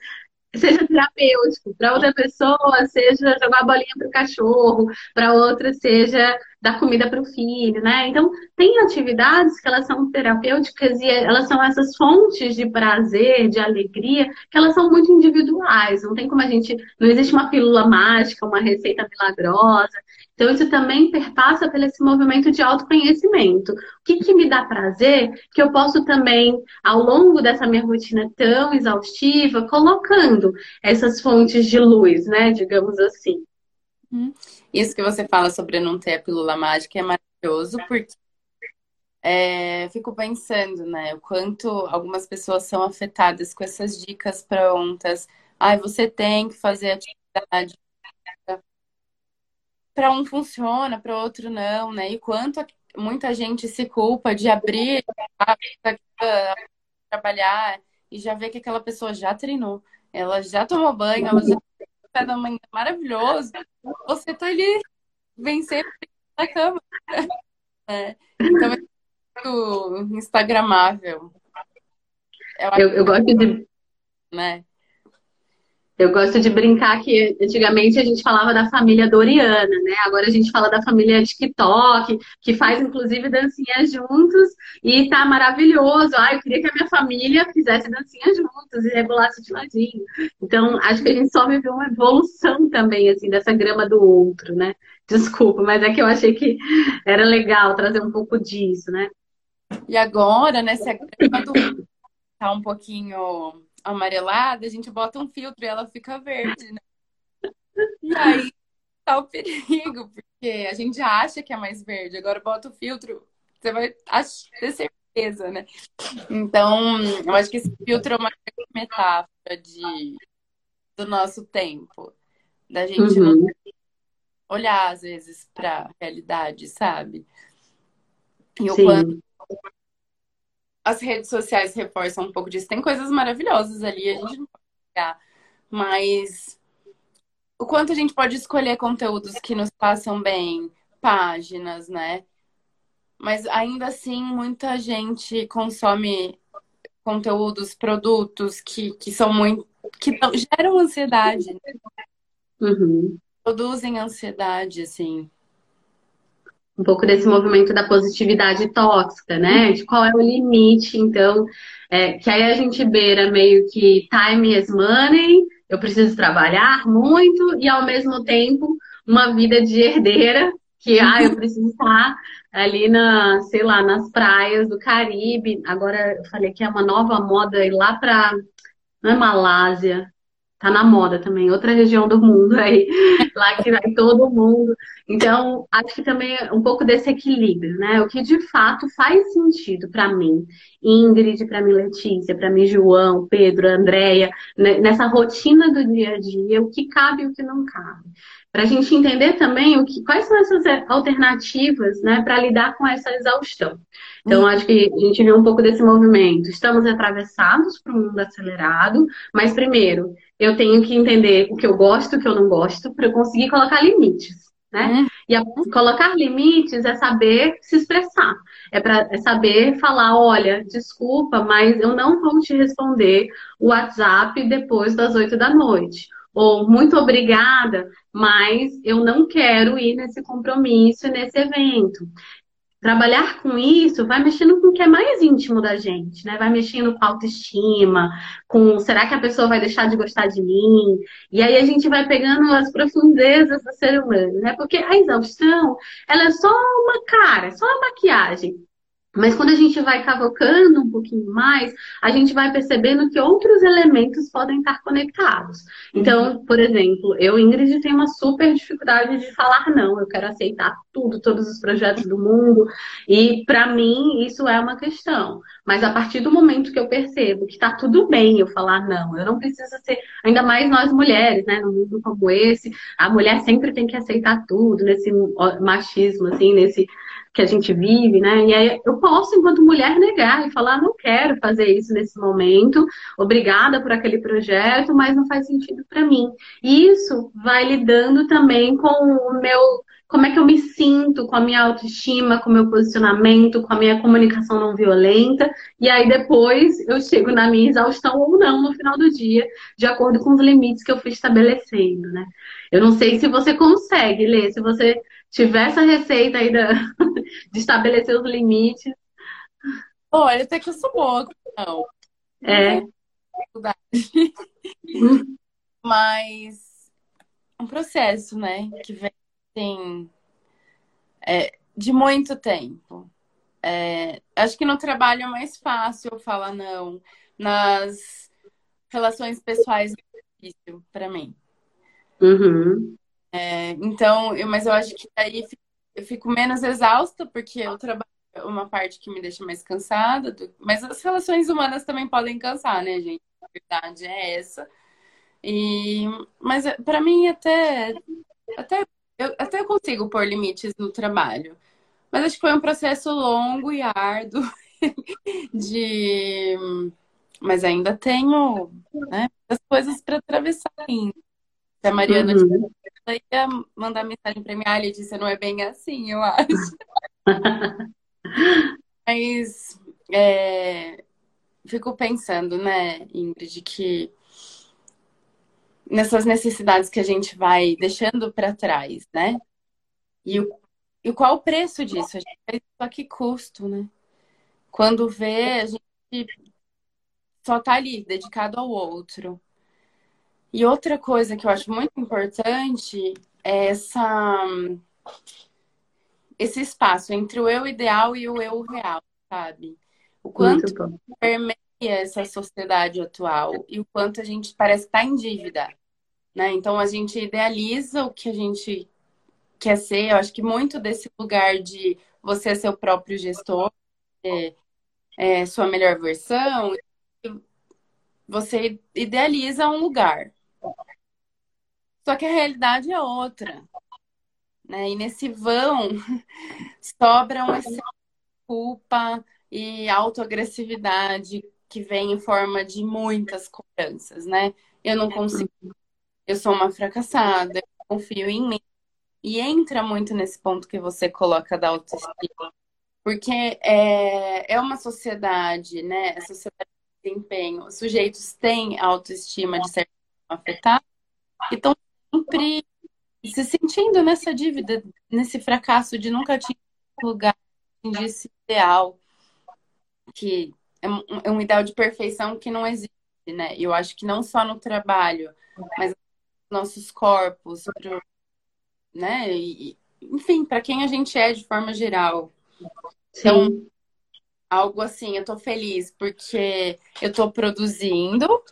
Speaker 3: seja terapêutico. Para outra pessoa, seja jogar bolinha para o cachorro. Para outra, seja dar comida para o filho, né? Então, tem atividades que elas são terapêuticas e elas são essas fontes de prazer, de alegria, que elas são muito individuais. Não tem como a gente. Não existe uma pílula mágica, uma receita milagrosa. Então, isso também perpassa pelo esse movimento de autoconhecimento. O que, que me dá prazer que eu posso também, ao longo dessa minha rotina tão exaustiva, colocando essas fontes de luz, né? Digamos assim.
Speaker 2: Uhum. Isso que você fala sobre não ter a pílula mágica é maravilhoso, porque é, fico pensando, né, o quanto algumas pessoas são afetadas com essas dicas prontas. Ai, você tem que fazer atividade para um funciona, para outro não, né? E quanto muita gente se culpa de abrir trabalhar e já ver que aquela pessoa já treinou, ela já tomou banho, ela já café da manhã maravilhoso, você tá ali vencendo na cama. É. Então é muito instagramável.
Speaker 3: Eu, eu gosto de. Né? Eu gosto de brincar que antigamente a gente falava da família Doriana, né? Agora a gente fala da família TikTok, que faz inclusive dancinhas juntos e tá maravilhoso. Ah, eu queria que a minha família fizesse dancinhas juntos e regulasse de ladinho. Então, acho que a gente só viveu uma evolução também, assim, dessa grama do outro, né? Desculpa, mas é que eu achei que era legal trazer um pouco disso, né?
Speaker 2: E agora, né, se a grama do tá um pouquinho amarelada, a gente bota um filtro e ela fica verde, né? E aí tá o perigo, porque a gente acha que é mais verde, agora bota o filtro, você vai ter certeza, né? Então, eu acho que esse filtro é uma metáfora de, do nosso tempo, da gente uhum. não olhar às vezes para a realidade, sabe? E o Sim. quanto as redes sociais reforçam um pouco disso. Tem coisas maravilhosas ali, a gente não pode pegar. Mas o quanto a gente pode escolher conteúdos que nos passam bem, páginas, né? mas ainda assim muita gente consome conteúdos, produtos que, que são muito. que geram ansiedade. Né?
Speaker 3: Uhum.
Speaker 2: Produzem ansiedade, assim
Speaker 3: um pouco desse movimento da positividade tóxica, né? De qual é o limite, então, é, que aí a gente beira meio que time is money, eu preciso trabalhar muito e ao mesmo tempo uma vida de herdeira, que ah, eu preciso estar ali na, sei lá, nas praias do Caribe. Agora eu falei que é uma nova moda ir lá para não é Malásia, tá na moda também, outra região do mundo aí, lá que vai todo mundo. Então, acho que também é um pouco desse equilíbrio, né? O que de fato faz sentido para mim, Ingrid, para mim Letícia, para mim João, Pedro, Andréia, né? nessa rotina do dia a dia, o que cabe e o que não cabe. Para a gente entender também o que, quais são essas alternativas né, para lidar com essa exaustão. Então, acho que a gente vê um pouco desse movimento. Estamos atravessados para um mundo acelerado, mas primeiro, eu tenho que entender o que eu gosto e o que eu não gosto para eu conseguir colocar limites. Né? Uhum. E a, colocar limites é saber se expressar, é, para é saber falar, olha, desculpa, mas eu não vou te responder o WhatsApp depois das oito da noite. Ou muito obrigada, mas eu não quero ir nesse compromisso, nesse evento trabalhar com isso vai mexendo com o que é mais íntimo da gente, né? Vai mexendo com a autoestima, com será que a pessoa vai deixar de gostar de mim? E aí a gente vai pegando as profundezas do ser humano, né? Porque a exaustão, ela é só uma cara, só uma maquiagem. Mas quando a gente vai cavocando um pouquinho mais, a gente vai percebendo que outros elementos podem estar conectados. Então, uhum. por exemplo, eu, Ingrid, tenho uma super dificuldade de falar não. Eu quero aceitar tudo, todos os projetos do mundo. E para mim, isso é uma questão. Mas a partir do momento que eu percebo que está tudo bem eu falar não, eu não preciso ser, ainda mais nós mulheres, né? Num mundo como esse, a mulher sempre tem que aceitar tudo, nesse machismo, assim, nesse que a gente vive, né? E aí eu posso, enquanto mulher, negar e falar, não quero fazer isso nesse momento, obrigada por aquele projeto, mas não faz sentido para mim. E isso vai lidando também com o meu como é que eu me sinto com a minha autoestima, com o meu posicionamento, com a minha comunicação não violenta. E aí depois eu chego na minha exaustão ou não no final do dia, de acordo com os limites que eu fui estabelecendo, né? Eu não sei se você consegue, ler, se você tiver essa receita aí da, de estabelecer os limites.
Speaker 2: Olha, até que eu sou boa, não.
Speaker 3: É.
Speaker 2: Mas um processo, né? Que vem assim, é, de muito tempo. É, acho que no trabalho é mais fácil falar não. Nas relações pessoais é difícil para mim.
Speaker 3: Uhum.
Speaker 2: É, então, eu, mas eu acho que aí eu fico menos exausta, porque eu trabalho uma parte que me deixa mais cansada. Do... Mas as relações humanas também podem cansar, né, gente? A verdade é essa. E... Mas para mim, até, até, eu, até eu consigo pôr limites no trabalho. Mas acho que foi um processo longo e árduo de. Mas ainda tenho né, as coisas para atravessar ainda. Se a Mariana uhum ia mandar mensagem para mim, ah, Letícia, não é bem assim, eu acho. Mas é, fico pensando, né, Ingrid, que nessas necessidades que a gente vai deixando para trás, né? E, o, e qual o preço disso? A gente faz isso a que custo, né? Quando vê, a gente só tá ali, dedicado ao outro. E outra coisa que eu acho muito importante é essa, esse espaço entre o eu ideal e o eu real, sabe? O quanto permeia essa sociedade atual e o quanto a gente parece estar tá em dívida, né? Então a gente idealiza o que a gente quer ser. Eu acho que muito desse lugar de você ser o próprio gestor, é, é sua melhor versão, você idealiza um lugar. Só que a realidade é outra. Né? E nesse vão sobra excesso de culpa e autoagressividade que vem em forma de muitas cobranças, né? Eu não consigo, eu sou uma fracassada, eu confio em mim. E entra muito nesse ponto que você coloca da autoestima. Porque é, é uma sociedade, né? A sociedade de desempenho. Os sujeitos têm autoestima de certa forma afetada e estão sempre se sentindo nessa dívida, nesse fracasso de nunca atingir lugar, atingir esse ideal, que é um, é um ideal de perfeição que não existe, né? Eu acho que não só no trabalho, mas nossos corpos, pro, né? E, enfim, para quem a gente é de forma geral. Então, Sim. algo assim, eu tô feliz porque eu tô produzindo,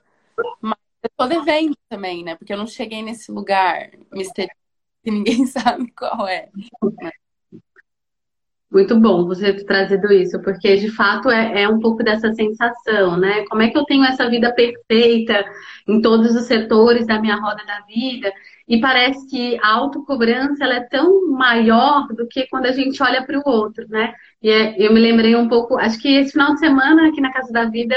Speaker 2: mas eu tô devendo também, né? Porque eu não cheguei nesse lugar misterioso que ninguém sabe qual é.
Speaker 3: Muito bom você ter trazido isso, porque de fato é, é, um pouco dessa sensação, né? Como é que eu tenho essa vida perfeita em todos os setores da minha roda da vida? E parece que a autocobrança ela é tão maior do que quando a gente olha para o outro, né? E é, eu me lembrei um pouco, acho que esse final de semana aqui na Casa da Vida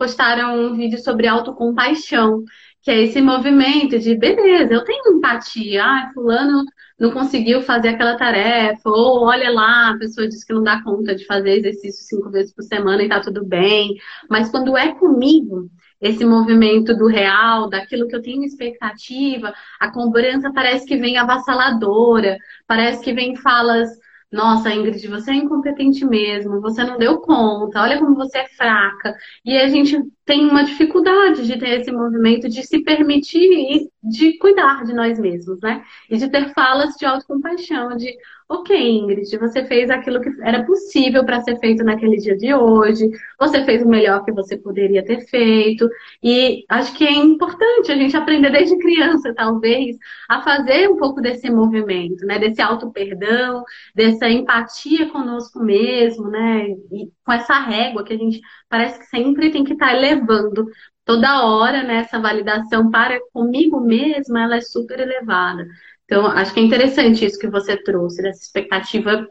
Speaker 3: postaram um vídeo sobre autocompaixão, que é esse movimento de beleza, eu tenho empatia, ah, fulano não conseguiu fazer aquela tarefa, ou olha lá, a pessoa disse que não dá conta de fazer exercício cinco vezes por semana e tá tudo bem. Mas quando é comigo, esse movimento do real, daquilo que eu tenho expectativa, a cobrança parece que vem avassaladora, parece que vem falas nossa, Ingrid, você é incompetente mesmo, você não deu conta, olha como você é fraca. E a gente tem uma dificuldade de ter esse movimento de se permitir e de cuidar de nós mesmos, né? E de ter falas de autocompaixão, de ok, Ingrid, você fez aquilo que era possível para ser feito naquele dia de hoje, você fez o melhor que você poderia ter feito, e acho que é importante a gente aprender desde criança, talvez, a fazer um pouco desse movimento, né? Desse auto-perdão, dessa empatia conosco mesmo, né? E com essa régua que a gente parece que sempre tem que estar tá elevando toda hora, né? Essa validação para comigo mesma, ela é super elevada. Então, acho que é interessante isso que você trouxe, dessa expectativa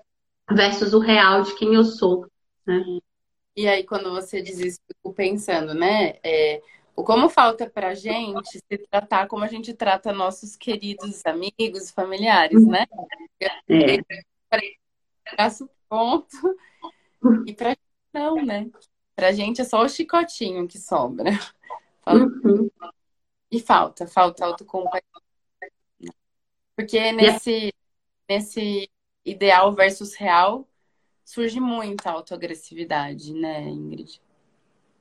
Speaker 3: versus o real de quem eu sou. Né?
Speaker 2: E aí, quando você diz isso, fico pensando, né? É, como falta pra gente se tratar como a gente trata nossos queridos amigos, familiares, né? É. Traço ponto. E pra gente não, né? Pra gente é só o chicotinho que sobra. Uhum. E falta, falta autocompaixão. Porque nesse, yeah. nesse ideal versus real surge muita autoagressividade, né, Ingrid?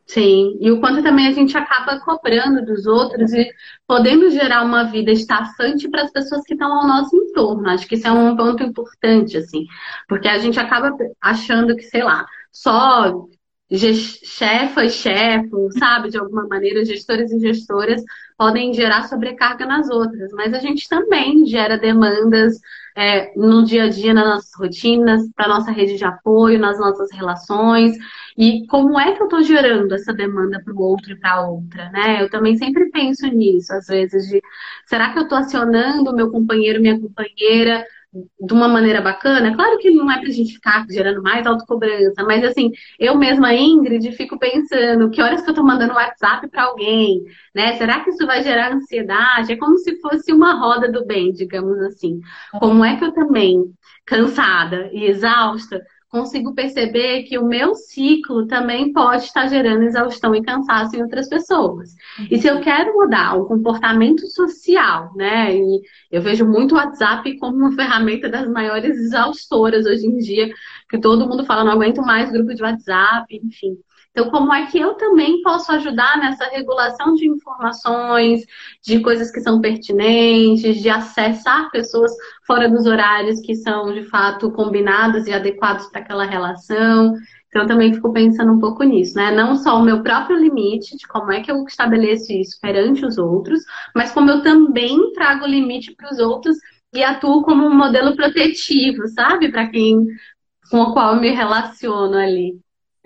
Speaker 3: Sim, e o quanto também a gente acaba cobrando dos outros e podendo gerar uma vida estafante para as pessoas que estão ao nosso entorno. Acho que isso é um ponto importante, assim, porque a gente acaba achando que, sei lá, só chefa e chefe, sabe, de alguma maneira, gestores e gestoras podem gerar sobrecarga nas outras, mas a gente também gera demandas é, no dia a dia, nas nossas rotinas, para nossa rede de apoio, nas nossas relações. E como é que eu estou gerando essa demanda para o outro e para outra, né? Eu também sempre penso nisso, às vezes, de será que eu estou acionando meu companheiro, minha companheira de uma maneira bacana, claro que não é pra gente ficar gerando mais autocobrança, mas assim, eu mesma, Ingrid, fico pensando que horas que eu tô mandando WhatsApp para alguém, né? Será que isso vai gerar ansiedade? É como se fosse uma roda do bem, digamos assim. Como é que eu também, cansada e exausta, consigo perceber que o meu ciclo também pode estar gerando exaustão e cansaço em outras pessoas. E se eu quero mudar o comportamento social, né? E eu vejo muito o WhatsApp como uma ferramenta das maiores exaustoras hoje em dia, que todo mundo fala, não aguento mais grupo de WhatsApp, enfim. Então, como é que eu também posso ajudar nessa regulação de informações, de coisas que são pertinentes, de acessar pessoas fora dos horários que são de fato combinados e adequados para aquela relação? Então, eu também fico pensando um pouco nisso, né? Não só o meu próprio limite, de como é que eu estabeleço isso perante os outros, mas como eu também trago limite para os outros e atuo como um modelo protetivo, sabe? Para quem com o qual eu me relaciono ali.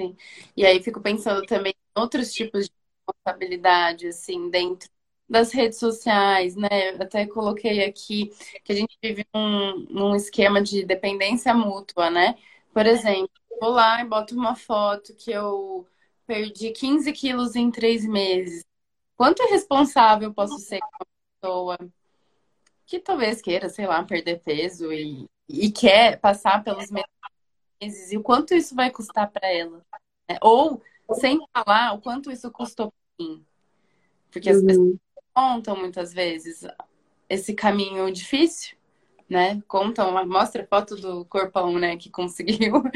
Speaker 2: Sim. E aí fico pensando também em outros tipos de responsabilidade, assim, dentro das redes sociais, né? Eu até coloquei aqui que a gente vive um, num esquema de dependência mútua, né? Por exemplo, vou lá e boto uma foto que eu perdi 15 quilos em três meses. Quanto responsável posso ser com uma pessoa que talvez queira, sei lá, perder peso e, e quer passar pelos mesmos meses e o quanto isso vai custar para ela. Né? Ou, sem falar, o quanto isso custou para mim. Porque as uhum. pessoas contam muitas vezes esse caminho difícil, né? Contam, mostra foto do corpão, né, que conseguiu.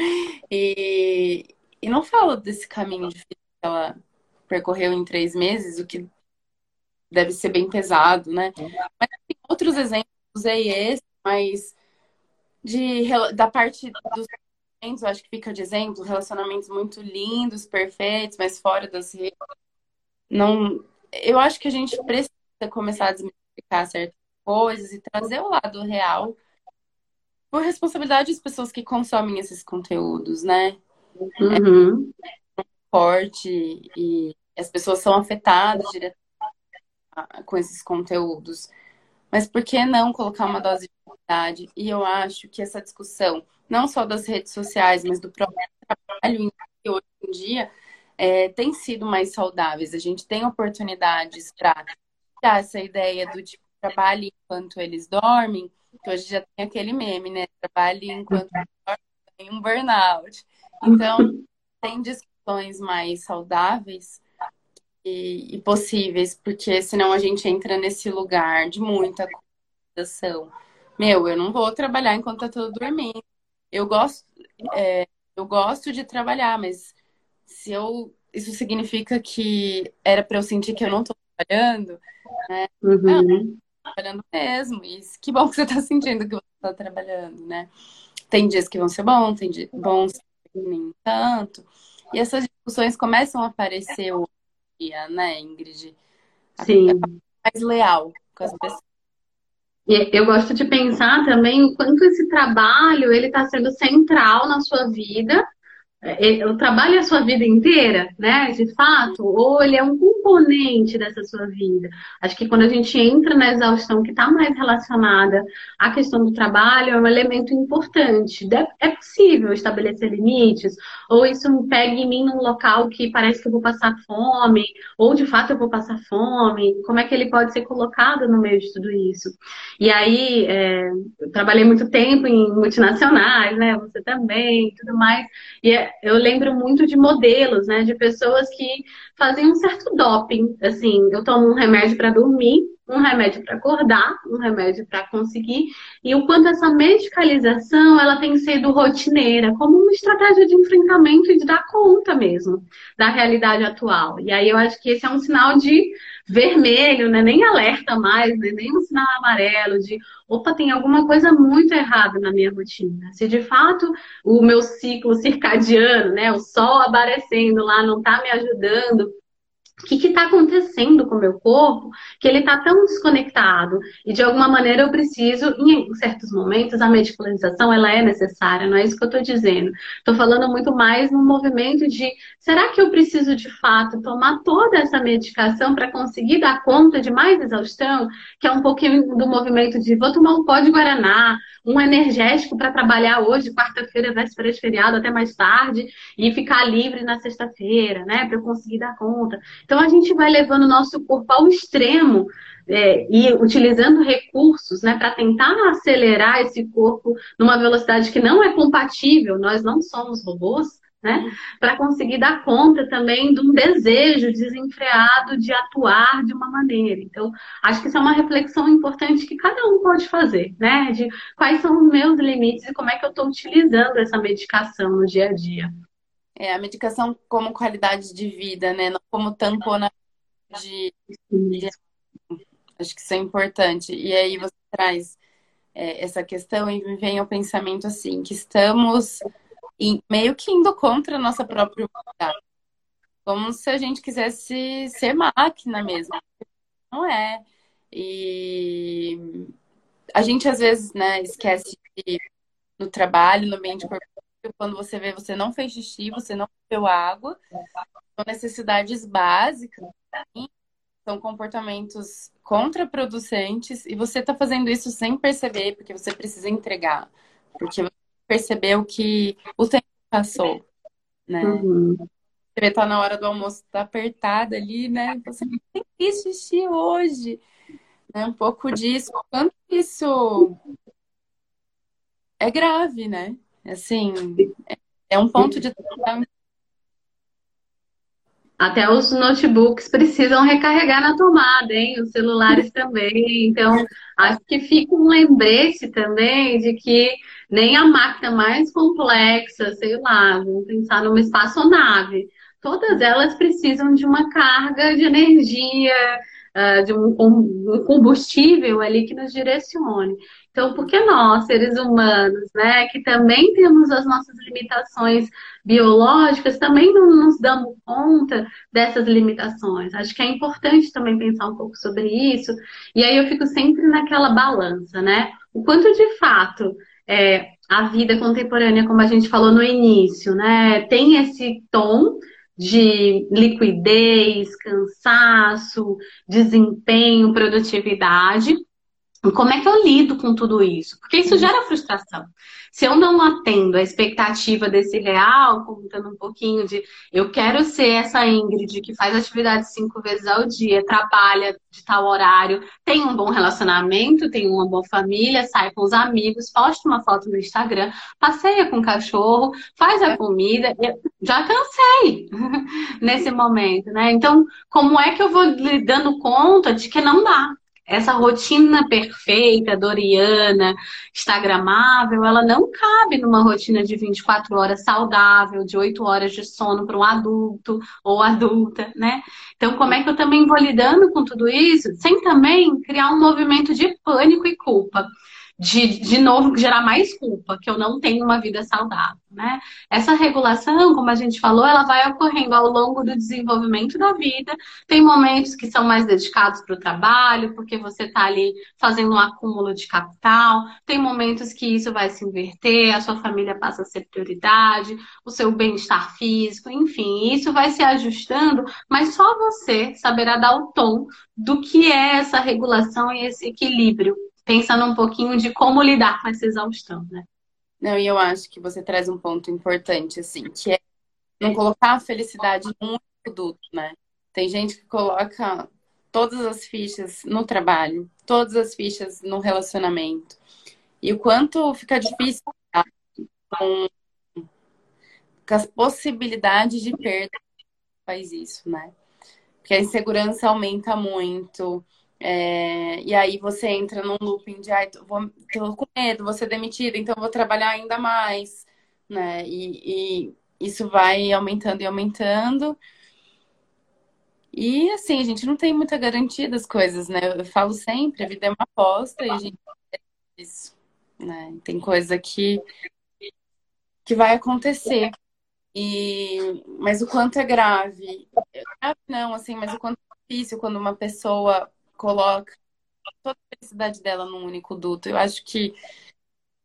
Speaker 2: E, e não fala desse caminho difícil que ela percorreu em três meses, o que deve ser bem pesado, né? Mas tem outros exemplos, usei esse, mas de, da parte dos eu acho que fica de exemplo, relacionamentos muito lindos, perfeitos, mas fora das redes. Não, eu acho que a gente precisa começar a desmistificar certas coisas e trazer o lado real por responsabilidade das pessoas que consomem esses conteúdos, né? Uhum. É forte e as pessoas são afetadas diretamente com esses conteúdos. Mas por que não colocar uma dose de verdade? E eu acho que essa discussão, não só das redes sociais, mas do próprio trabalho em hoje em dia, é, tem sido mais saudáveis. A gente tem oportunidades para tirar essa ideia do tipo trabalho enquanto eles dormem, que hoje já tem aquele meme, né? Trabalhe enquanto dorme, tem um burnout. Então, tem discussões mais saudáveis e, e, possíveis, porque senão a gente entra nesse lugar de muita conversação. Meu, eu não vou trabalhar enquanto tá tudo dormindo. Eu gosto, é, eu gosto de trabalhar, mas se eu isso significa que era para eu sentir que eu não tô trabalhando, né? Uhum. Não, trabalhando mesmo. E que bom que você tá sentindo que você tá trabalhando, né? Tem dias que vão ser bons, tem dias bons nem tanto. E essas discussões começam a aparecer hoje né, Ingrid?
Speaker 3: Sim.
Speaker 2: Mais leal com as pessoas.
Speaker 3: Eu gosto de pensar também o quanto esse trabalho ele está sendo central na sua vida é, é, o trabalho é a sua vida inteira, né? De fato, ou ele é um componente dessa sua vida. Acho que quando a gente entra na exaustão que está mais relacionada à questão do trabalho, é um elemento importante. É possível estabelecer limites, ou isso me pega em mim num local que parece que eu vou passar fome, ou de fato eu vou passar fome. Como é que ele pode ser colocado no meio de tudo isso? E aí, é, eu trabalhei muito tempo em multinacionais, né? Você também, tudo mais. E é, eu lembro muito de modelos, né, de pessoas que faziam um certo doping, assim, eu tomo um remédio para dormir, um remédio para acordar, um remédio para conseguir, e o quanto essa medicalização ela tem sido rotineira, como uma estratégia de enfrentamento e de dar conta mesmo da realidade atual. E aí eu acho que esse é um sinal de vermelho, né? nem alerta mais, né? nem um sinal amarelo de opa, tem alguma coisa muito errada na minha rotina. Se de fato o meu ciclo circadiano, né, o sol aparecendo lá não está me ajudando o que está acontecendo com o meu corpo que ele está tão desconectado e de alguma maneira eu preciso, em certos momentos, a medicalização ela é necessária, não é isso que eu estou dizendo. Estou falando muito mais no movimento de será que eu preciso de fato tomar toda essa medicação para conseguir dar conta de mais exaustão, que é um pouquinho do movimento de vou tomar um pó de Guaraná, um energético para trabalhar hoje, quarta-feira, véspera de feriado, até mais tarde, e ficar livre na sexta-feira, né? Para eu conseguir dar conta. Então a gente vai levando o nosso corpo ao extremo é, e utilizando recursos né, para tentar acelerar esse corpo numa velocidade que não é compatível, nós não somos robôs, né? Para conseguir dar conta também de um desejo desenfreado de atuar de uma maneira. Então, acho que isso é uma reflexão importante que cada um pode fazer, né? De quais são os meus limites e como é que eu estou utilizando essa medicação no dia a dia.
Speaker 2: É, a medicação como qualidade de vida, né? Não como tampona de, de... Acho que isso é importante. E aí você traz é, essa questão e me vem o pensamento assim, que estamos e meio que indo contra a nossa própria humanidade. Como se a gente quisesse ser máquina mesmo. Não é. E a gente às vezes, né, esquece de, no trabalho, no ambiente corporativo, quando você vê, você não fez xixi, você não bebeu água. São necessidades básicas. São comportamentos contraproducentes e você está fazendo isso sem perceber, porque você precisa entregar. Porque você percebeu que o tempo passou, né? Uhum. Você tá na hora do almoço, tá apertada ali, né? Você tem que xixi hoje. Né? Um pouco disso. Quanto isso é grave, né? Assim, é um ponto de
Speaker 3: até os notebooks precisam recarregar na tomada, hein? Os celulares também. Então, acho que fica um lembrete também de que nem a máquina mais complexa, sei lá, vamos pensar numa espaçonave, todas elas precisam de uma carga de energia, ah, de um combustível ali que nos direcione. Então, por que nós, seres humanos, né, que também temos as nossas limitações biológicas, também não nos damos conta dessas limitações? Acho que é importante também pensar um pouco sobre isso. E aí eu fico sempre naquela balança, né? O quanto de fato é, a vida contemporânea, como a gente falou no início, né, tem esse tom de liquidez, cansaço, desempenho, produtividade, como é que eu lido com tudo isso? Porque isso gera frustração. Se eu não atendo a expectativa desse real, contando um pouquinho de eu quero ser essa Ingrid que faz atividade cinco vezes ao dia, trabalha de tal horário, tem um bom relacionamento, tem uma boa família, sai com os amigos, posta uma foto no Instagram, passeia com o cachorro, faz a comida. Eu já cansei nesse momento, né? Então, como é que eu vou lidando conta de que não dá? Essa rotina perfeita, doriana, instagramável, ela não cabe numa rotina de 24 horas saudável, de 8 horas de sono para um adulto ou adulta, né? Então, como é que eu também vou lidando com tudo isso sem também criar um movimento de pânico e culpa? De, de novo, gerar mais culpa, que eu não tenho uma vida saudável, né? Essa regulação, como a gente falou, ela vai ocorrendo ao longo do desenvolvimento da vida. Tem momentos que são mais dedicados para o trabalho, porque você está ali fazendo um acúmulo de capital. Tem momentos que isso vai se inverter, a sua família passa a ser prioridade, o seu bem-estar físico, enfim, isso vai se ajustando, mas só você saberá dar o tom do que é essa regulação e esse equilíbrio pensando um pouquinho de como lidar com essa exaustão, né?
Speaker 2: Não, e eu acho que você traz um ponto importante, assim, que é não colocar a felicidade num produto, né? Tem gente que coloca todas as fichas no trabalho, todas as fichas no relacionamento. E o quanto fica difícil com, com as possibilidades de perda faz isso, né? Porque a insegurança aumenta muito, é, e aí você entra num looping de ai, vou, tô com medo, vou ser demitida, então vou trabalhar ainda mais, né? E, e isso vai aumentando e aumentando. E assim, a gente não tem muita garantia das coisas, né? Eu falo sempre, a vida é uma aposta e a gente isso, né? Tem coisa que que vai acontecer. E mas o quanto é grave? Grave não, assim, mas o quanto é difícil quando uma pessoa coloca toda a felicidade dela num único duto. Eu acho que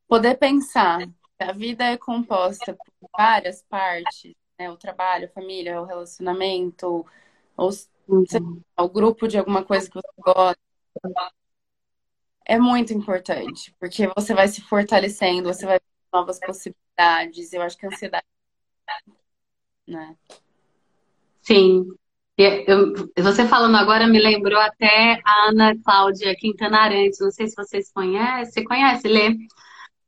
Speaker 2: poder pensar que a vida é composta por várias partes, né? O trabalho, a família, o relacionamento, ou uhum. o grupo de alguma coisa que você gosta. É muito importante, porque você vai se fortalecendo, você vai ter novas possibilidades. Eu acho que a ansiedade, né?
Speaker 3: Sim, eu, você falando agora me lembrou até a Ana Cláudia Quintana Arantes. Não sei se vocês conhecem. Você conhece, Lê?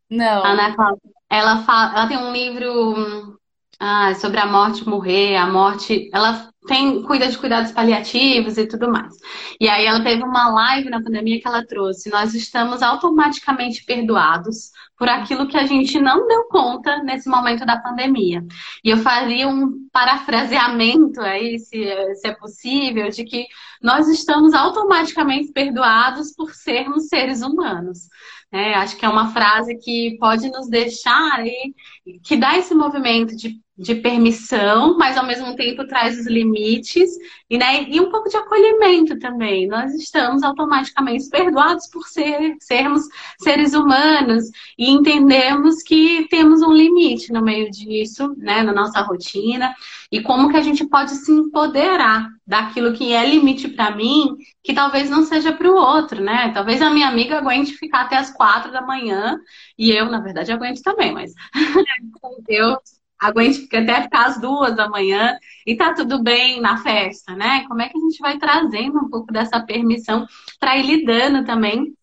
Speaker 2: Não.
Speaker 3: Ana Cláudia. Ela, fala, ela tem um livro ah, sobre a morte morrer, a morte. Ela tem, cuida de cuidados paliativos e tudo mais. E aí ela teve uma live na pandemia que ela trouxe. Nós estamos automaticamente perdoados por aquilo que a gente não deu conta nesse momento da pandemia. E eu faria um parafraseamento aí, se, se é possível, de que nós estamos automaticamente perdoados por sermos seres humanos. É, acho que é uma frase que pode nos deixar aí, que dá esse movimento de de permissão, mas ao mesmo tempo traz os limites e, né, e um pouco de acolhimento também. Nós estamos automaticamente perdoados por ser, sermos seres humanos e entendemos que temos um limite no meio disso, né, na nossa rotina e como que a gente pode se empoderar daquilo que é limite para mim, que talvez não seja para o outro, né? Talvez a minha amiga aguente ficar até as quatro da manhã e eu, na verdade, aguento também, mas eu aguente até ficar às duas da manhã e tá tudo bem na festa, né? Como é que a gente vai trazendo um pouco dessa permissão para ir lidando também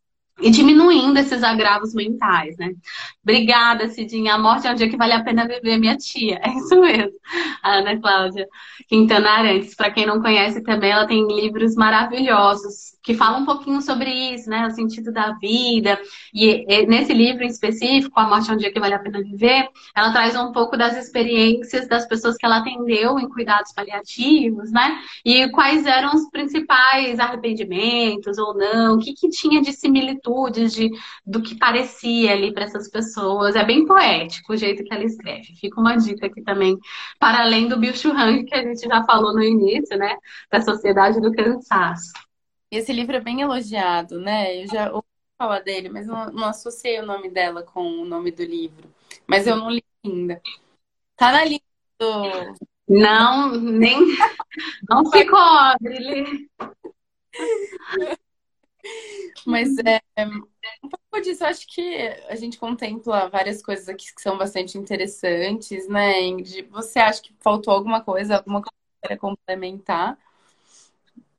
Speaker 3: e diminuindo esses agravos mentais, né? Obrigada, Cidinha. A morte é um dia que vale a pena viver, minha tia. É isso mesmo. A Ana Cláudia Quintana Arantes. Para quem não conhece também, ela tem livros maravilhosos que falam um pouquinho sobre isso, né? O sentido da vida. E nesse livro em específico, A Morte é um Dia que Vale a Pena Viver, ela traz um pouco das experiências das pessoas que ela atendeu em cuidados paliativos, né? E quais eram os principais arrependimentos ou não, o que, que tinha de similitudes de, do que parecia ali para essas pessoas. É bem poético o jeito que ela escreve. Fica uma dica aqui também, para além do Bill Churang, que a gente já falou no início, né? Da Sociedade do Cansaço.
Speaker 2: Esse livro é bem elogiado, né? Eu já ouvi falar dele, mas não, não associei o nome dela com o nome do livro. Mas eu não li ainda. Tá na lista do...
Speaker 3: Não, nem. Não se cobre.
Speaker 2: Mas é um pouco disso, eu acho que a gente contempla várias coisas aqui que são bastante interessantes, né, Ingrid? Você acha que faltou alguma coisa, alguma coisa para complementar?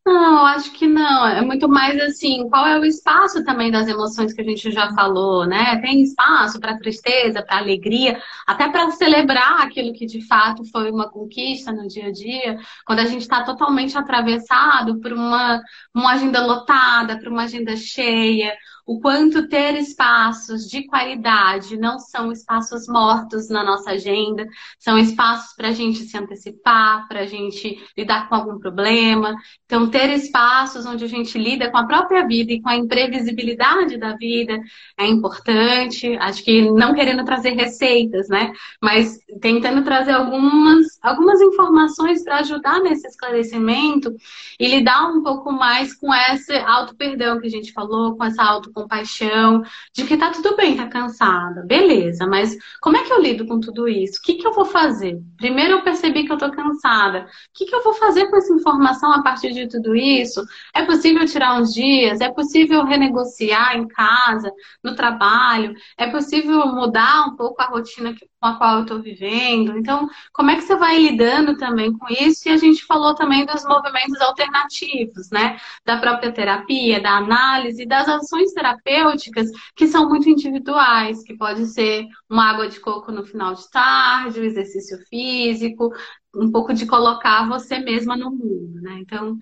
Speaker 3: Não, acho que não. É muito mais assim, qual é o espaço também das emoções que a gente já falou, né? Tem espaço para tristeza, para alegria, até para celebrar aquilo que de fato foi uma conquista no dia a dia, quando a gente está totalmente atravessado por uma, uma agenda lotada, por uma agenda cheia, o quanto ter espaços de qualidade não são espaços mortos na nossa agenda, são espaços para a gente se antecipar, para a gente lidar com algum problema. Então, ter espaços onde a gente lida com a própria vida e com a imprevisibilidade da vida é importante. Acho que não querendo trazer receitas, né? Mas tentando trazer algumas, algumas informações para ajudar nesse esclarecimento e lidar um pouco mais com esse auto-perdão que a gente falou, com essa auto compaixão, de que tá tudo bem, tá cansada, beleza, mas como é que eu lido com tudo isso? O que, que eu vou fazer? Primeiro eu percebi que eu tô cansada. O que, que eu vou fazer com essa informação a partir de tudo isso? É possível tirar uns dias? É possível renegociar em casa, no trabalho? É possível mudar um pouco a rotina com a qual eu estou vivendo? Então, como é que você vai lidando também com isso? E a gente falou também dos movimentos alternativos, né? Da própria terapia, da análise, das ações terapêuticas que são muito individuais, que pode ser uma água de coco no final de tarde, o um exercício físico, um pouco de colocar você mesma no mundo, né? Então,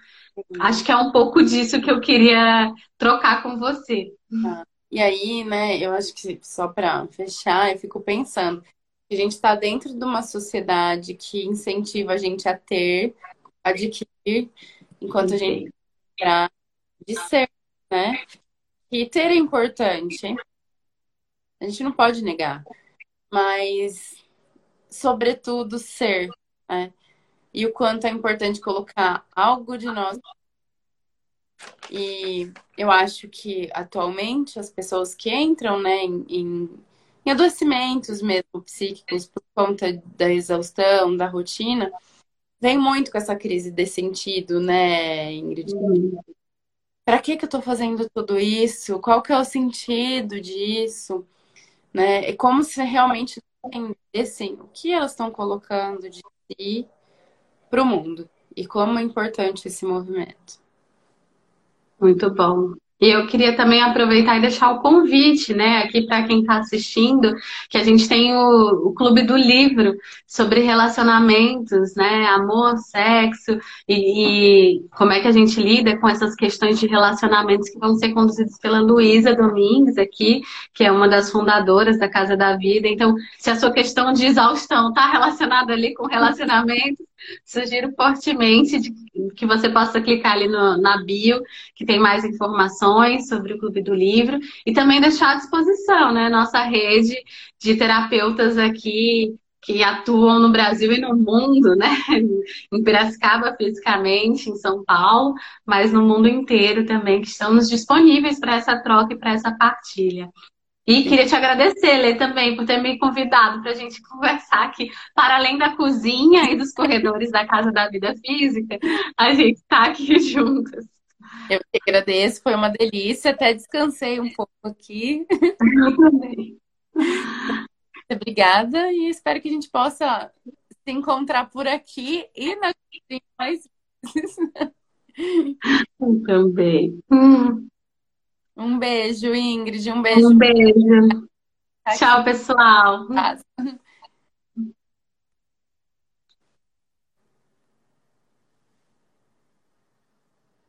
Speaker 3: acho que é um pouco disso que eu queria trocar com você.
Speaker 2: Tá. E aí, né, eu acho que só para fechar, eu fico pensando, a gente está dentro de uma sociedade que incentiva a gente a ter, adquirir, enquanto a gente de ser, né? E ter é importante? A gente não pode negar. Mas, sobretudo, ser, né? E o quanto é importante colocar algo de nós. E eu acho que atualmente as pessoas que entram, né, em, em, em adoecimentos mesmo psíquicos por conta da exaustão, da rotina, vem muito com essa crise de sentido, né, Ingrid? Uhum para que que eu estou fazendo tudo isso? Qual que é o sentido disso? Né? É como se realmente entendessem o que elas estão colocando de si para o mundo e como é importante esse movimento.
Speaker 3: Muito bom. E eu queria também aproveitar e deixar o convite, né, aqui para quem está assistindo, que a gente tem o, o, Clube do Livro sobre relacionamentos, né, amor, sexo e, e, como é que a gente lida com essas questões de relacionamentos que vão ser conduzidos pela Luísa Domingues aqui, que é uma das fundadoras da Casa da Vida. Então, se a sua questão de exaustão está relacionada ali com relacionamentos, Sugiro fortemente de, que você possa clicar ali no, na bio, que tem mais informações sobre o Clube do Livro, e também deixar à disposição, né, nossa rede de terapeutas aqui que atuam no Brasil e no mundo, né? Em Piracicaba fisicamente, em São Paulo, mas no mundo inteiro também, que estamos disponíveis para essa troca e para essa partilha. E queria te agradecer, Lê, também, por ter me convidado para a gente conversar aqui. Para além da cozinha e dos corredores da Casa da Vida Física, a gente está aqui juntas.
Speaker 2: Eu que agradeço, foi uma delícia. Até descansei um pouco aqui. Eu também. Obrigada e espero que a gente possa se encontrar por aqui e na cozinha mais vezes.
Speaker 3: Eu também. Hum.
Speaker 2: Um beijo, Ingrid. Um beijo.
Speaker 3: Um beijo. Tchau, pessoal.